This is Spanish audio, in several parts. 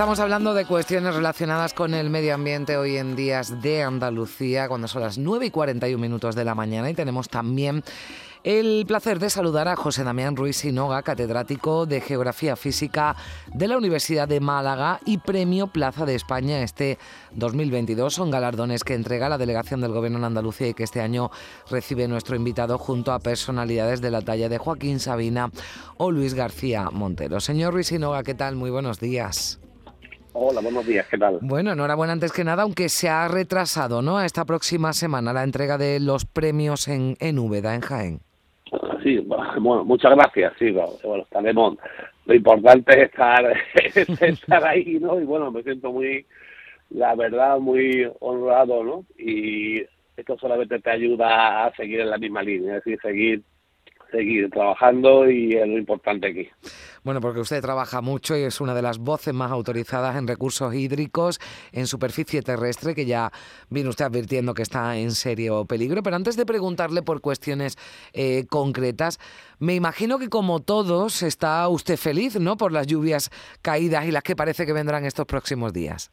Estamos hablando de cuestiones relacionadas con el medio ambiente hoy en días de Andalucía, cuando son las 9 y 41 minutos de la mañana y tenemos también el placer de saludar a José Damián Ruiz Sinoga, catedrático de Geografía Física de la Universidad de Málaga y Premio Plaza de España este 2022. Son galardones que entrega la delegación del Gobierno en Andalucía y que este año recibe nuestro invitado junto a personalidades de la talla de Joaquín Sabina o Luis García Montero. Señor Ruiz Sinoga, ¿qué tal? Muy buenos días. Hola, buenos días, ¿qué tal? Bueno, enhorabuena antes que nada, aunque se ha retrasado, ¿no? A esta próxima semana la entrega de los premios en, en Úbeda, en Jaén. Sí, bueno, muchas gracias, sí, bueno, estaremos. Lo importante es estar, estar ahí, ¿no? Y bueno, me siento muy, la verdad, muy honrado, ¿no? Y esto solamente te ayuda a seguir en la misma línea, es decir, seguir seguir trabajando y es lo importante aquí. Bueno, porque usted trabaja mucho y es una de las voces más autorizadas en recursos hídricos en superficie terrestre, que ya viene usted advirtiendo que está en serio peligro. Pero antes de preguntarle por cuestiones eh, concretas, me imagino que como todos está usted feliz, ¿no? Por las lluvias caídas y las que parece que vendrán estos próximos días.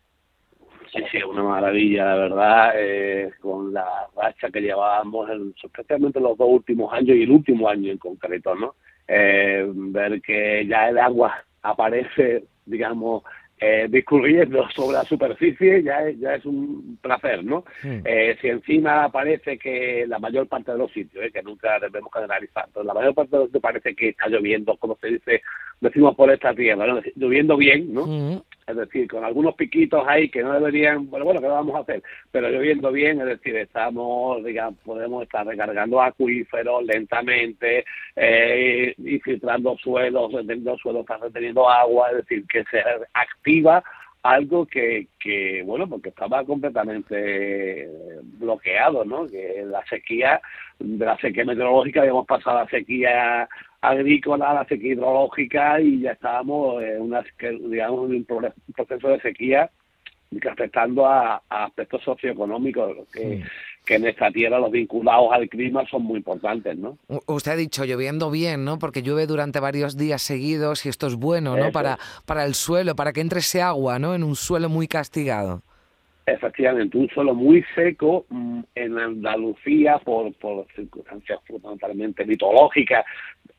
Sí, sí, una maravilla, la verdad, eh, con la racha que llevábamos, especialmente los dos últimos años y el último año en concreto, ¿no? Eh, ver que ya el agua aparece, digamos, eh, discurriendo sobre la superficie ya es, ya es un placer, ¿no? Eh, si encima parece que la mayor parte de los sitios, eh, que nunca debemos generalizar, pero la mayor parte de los sitios parece que está lloviendo, como se dice, decimos por esta tierra, ¿no? lloviendo bien, ¿no? Es decir, con algunos piquitos ahí que no deberían, bueno, bueno, ¿qué vamos a hacer? Pero lloviendo bien, es decir, estamos, digamos, podemos estar recargando acuíferos lentamente, eh, y filtrando suelos, reteniendo suelos, reteniendo agua, es decir, que se activa algo que, que, bueno, porque estaba completamente bloqueado, ¿no? Que la sequía, de la sequía meteorológica habíamos pasado a la sequía agrícola, la sequía hidrológica y ya estábamos en una, digamos, un proceso de sequía que afectando a, aspectos socioeconómicos que, que en esta tierra los vinculados al clima son muy importantes, ¿no? Usted ha dicho lloviendo bien, ¿no? Porque llueve durante varios días seguidos y esto es bueno, ¿no? Para, para el suelo, para que entre ese agua, ¿no? En un suelo muy castigado. Efectivamente, un suelo muy seco mm, en Andalucía por, por circunstancias fundamentalmente mitológicas.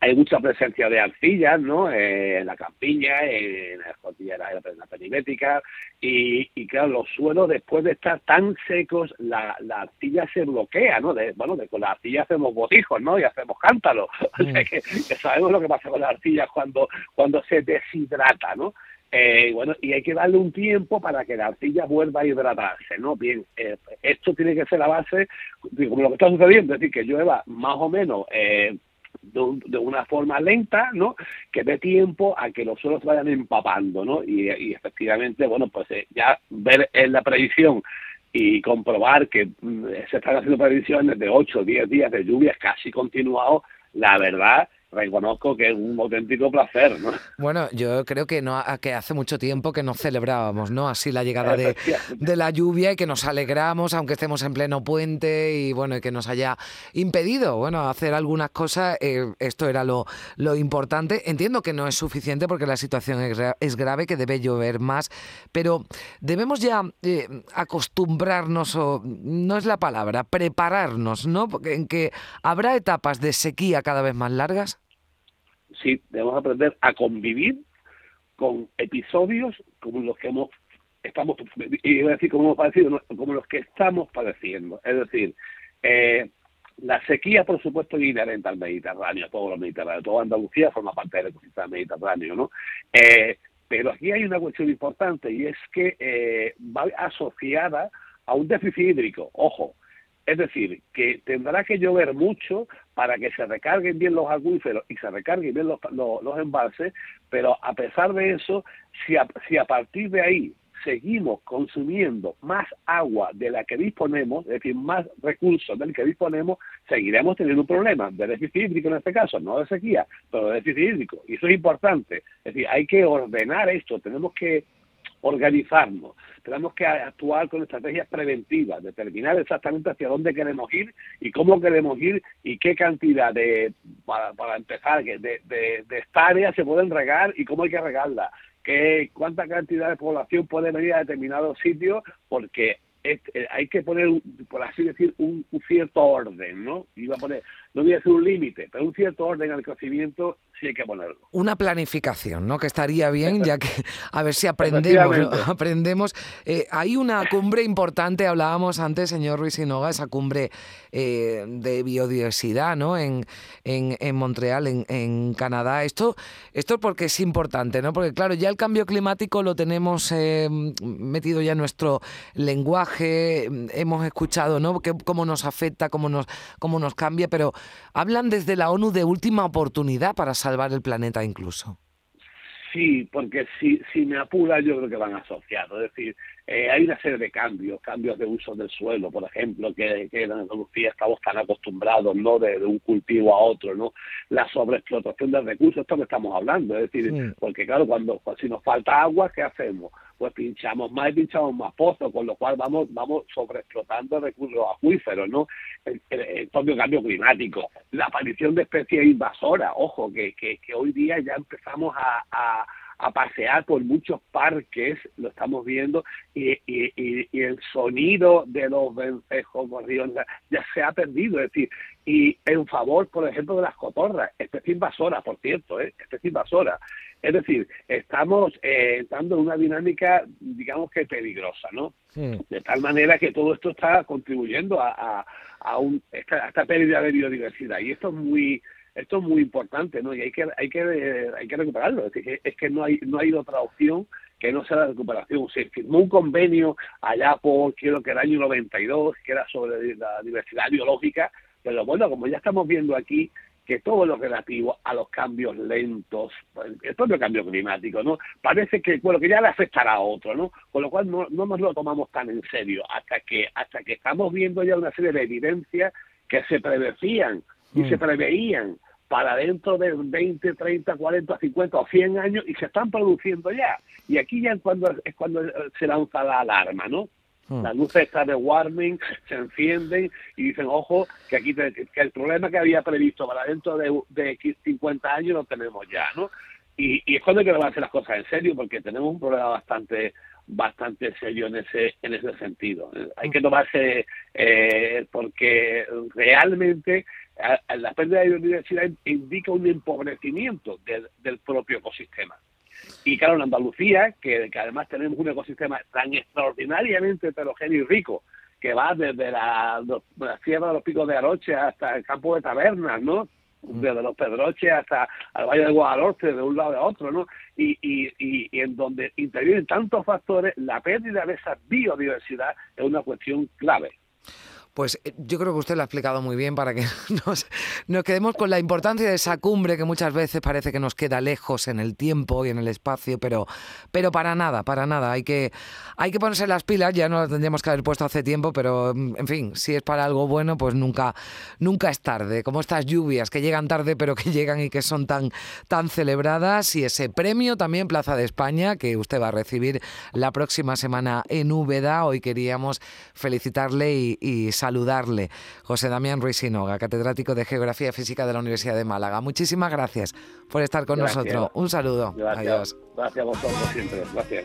Hay mucha presencia de arcillas, ¿no? Eh, en la campiña, en la cordillera, en la perimétrica. Y, y claro, los suelos, después de estar tan secos, la, la arcilla se bloquea, ¿no? De, bueno, de, con la arcilla hacemos botijos, ¿no? Y hacemos cántalos. O sea que, que sabemos lo que pasa con la arcilla cuando, cuando se deshidrata, ¿no? Eh, bueno, y hay que darle un tiempo para que la arcilla vuelva a hidratarse, ¿no? Bien, eh, esto tiene que ser la base, como lo que está sucediendo, es decir, que llueva más o menos eh, de, una forma lenta, ¿no? Que dé tiempo a que los suelos vayan empapando, ¿no? Y, efectivamente, bueno, pues eh, ya ver en la predicción y comprobar que mm, se están haciendo predicciones de 8 o 10 días de lluvias casi continuados, la verdad reconozco que es un auténtico placer, ¿no? Bueno, yo creo que no que hace mucho tiempo que nos celebrábamos, ¿no? Así la llegada de, de, la lluvia y que nos alegramos, aunque estemos en pleno puente y bueno, y que nos haya impedido, bueno, hacer algunas cosas. Eh, esto era lo, lo importante. Entiendo que no es suficiente porque la situación es, es grave, que debe llover más, pero debemos ya eh, acostumbrarnos, o no es la palabra, prepararnos, ¿no? Porque en que habrá etapas de sequía cada vez más largas sí debemos aprender a convivir con episodios como los que hemos estamos y decir como hemos padecido como los que estamos padeciendo. Es decir eh, la sequía por supuesto es inherente al Mediterráneo todo lo Mediterráneo. Toda Andalucía forma parte del ecosistema mediterráneo no eh, pero aquí hay una cuestión importante y es que eh, va asociada a un déficit hídrico ojo. Es decir, que tendrá que llover mucho para que se recarguen bien los acuíferos y se recarguen bien los, los, embalses, pero a pesar de eso, si si a partir de ahí seguimos consumiendo más agua de la que disponemos, es decir, más recursos del que disponemos, seguiremos teniendo un problema de déficit hídrico en este caso, no de sequía, pero de déficit hídrico. Y eso es importante. Es decir, hay que ordenar esto, tenemos que organizarnos, tenemos que actuar con estrategias preventivas, determinar exactamente hacia dónde queremos ir y cómo queremos ir y qué cantidad de, para, para empezar, de, de, de hectáreas se pueden regar y cómo hay que regarlas cuánta cantidad de población puede venir a determinados sitios, porque eh, hay que poner, por así decir, un, cierto orden, ¿no? Iba a poner, no voy a decir un límite, pero un cierto orden al crecimiento sí hay que ponerlo. Una planificación, ¿no? Que estaría bien, ya que a ver si aprendemos. aprendemos. Eh, hay una cumbre importante, hablábamos antes, señor Ruiz Sinoga, esa cumbre eh, de biodiversidad, ¿no? En, en, en Montreal, en, en, Canadá. Esto, esto porque es importante, ¿no? Porque claro, ya el cambio climático lo tenemos eh, metido ya en nuestro lenguaje, hemos escuchado, ¿no? Que, cómo nos afecta, cómo nos, cómo nos cambia, pero hablan desde la ONU de última oportunidad para salvar el planeta incluso. Sí, porque si, si me apura yo creo que van asociados. Es decir, eh, hay una serie de cambios, cambios de uso del suelo, por ejemplo, que, que en Andalucía estamos tan acostumbrados, ¿no? De, un cultivo a otro, ¿no? La sobreexplotación de recursos, esto que estamos hablando. Es decir, porque claro, cuando si nos falta agua, ¿qué hacemos? pues pinchamos más y pinchamos más pozos, con lo cual vamos vamos sobreexplotando recursos acuíferos, ¿no? El, propio cambio climático, la aparición de especies invasoras, ojo, que, que, que hoy día ya empezamos a, a a pasear por muchos parques, lo estamos viendo, y, y, y, el sonido de los vencejos gorriones ya se ha perdido, es decir, y en favor, por ejemplo, de las cotorras, especie invasora, por cierto, ¿eh? especie invasora. Es decir, estamos eh, entrando en una dinámica, digamos que peligrosa, ¿no? De tal manera que todo esto está contribuyendo a, a, un, esta, esta, pérdida de biodiversidad. Y esto es muy esto es muy importante, ¿no? Y hay que hay que hay que recuperarlo. Es, decir, es que no hay no hay otra opción que no sea la recuperación. Se firmó un convenio allá por, quiero que el año 92, que era sobre la diversidad biológica, pero bueno, como ya estamos viendo aquí, que todo lo relativo a los cambios lentos, el propio cambio climático, ¿no? Parece que, bueno, que ya le afectará a otro, ¿no? Con lo cual no, no nos lo tomamos tan en serio hasta que, hasta que estamos viendo ya una serie de evidencias que se predecían y se mm. preveían para dentro de 20, 30, 40, 50 o 100 años y se están produciendo ya. Y aquí ya es cuando, es cuando se lanza la alarma, ¿no? Hmm. Las luces estas de warming se encienden y dicen, ojo, que aquí que el problema que había previsto para dentro de, de 50 años lo tenemos ya, ¿no? Y, y es cuando hay que hacer las cosas en serio, porque tenemos un problema bastante bastante serio en ese en ese sentido. Hay que tomarse, eh, porque realmente la pérdida de biodiversidad indica un empobrecimiento del, del propio ecosistema. Y claro, en Andalucía, que, además tenemos un ecosistema tan extraordinariamente heterogéneo y rico, que va desde la, la sierra de los picos de Aroche hasta el campo de tabernas, ¿no? Mm. Desde los Pedroches hasta el Valle de Guadalhorce, de un lado a otro, ¿no? Y, y, y, en donde intervienen tantos factores, la pérdida de esa biodiversidad es una cuestión clave. Pues eh, yo creo que usted lo ha explicado muy bien para que nos, nos, quedemos con la importancia de esa cumbre que muchas veces parece que nos queda lejos en el tiempo y en el espacio, pero, pero para nada, para nada. Hay que, hay que ponerse las pilas, ya no las tendríamos que haber puesto hace tiempo, pero mm, en fin, si es para algo bueno, pues nunca, nunca es tarde. Como estas lluvias que llegan tarde, pero que llegan y que son tan, tan celebradas. Y ese premio también, Plaza de España, que usted va a recibir la próxima semana en Úbeda. Hoy queríamos felicitarle y, y saludarle. José Damián Ruiz Sinoga, catedrático de Geografía Física de la Universidad de Málaga. Muchísimas gracias por estar con nosotros. Un saludo. Adiós. Gracias a vosotros siempre. Gracias.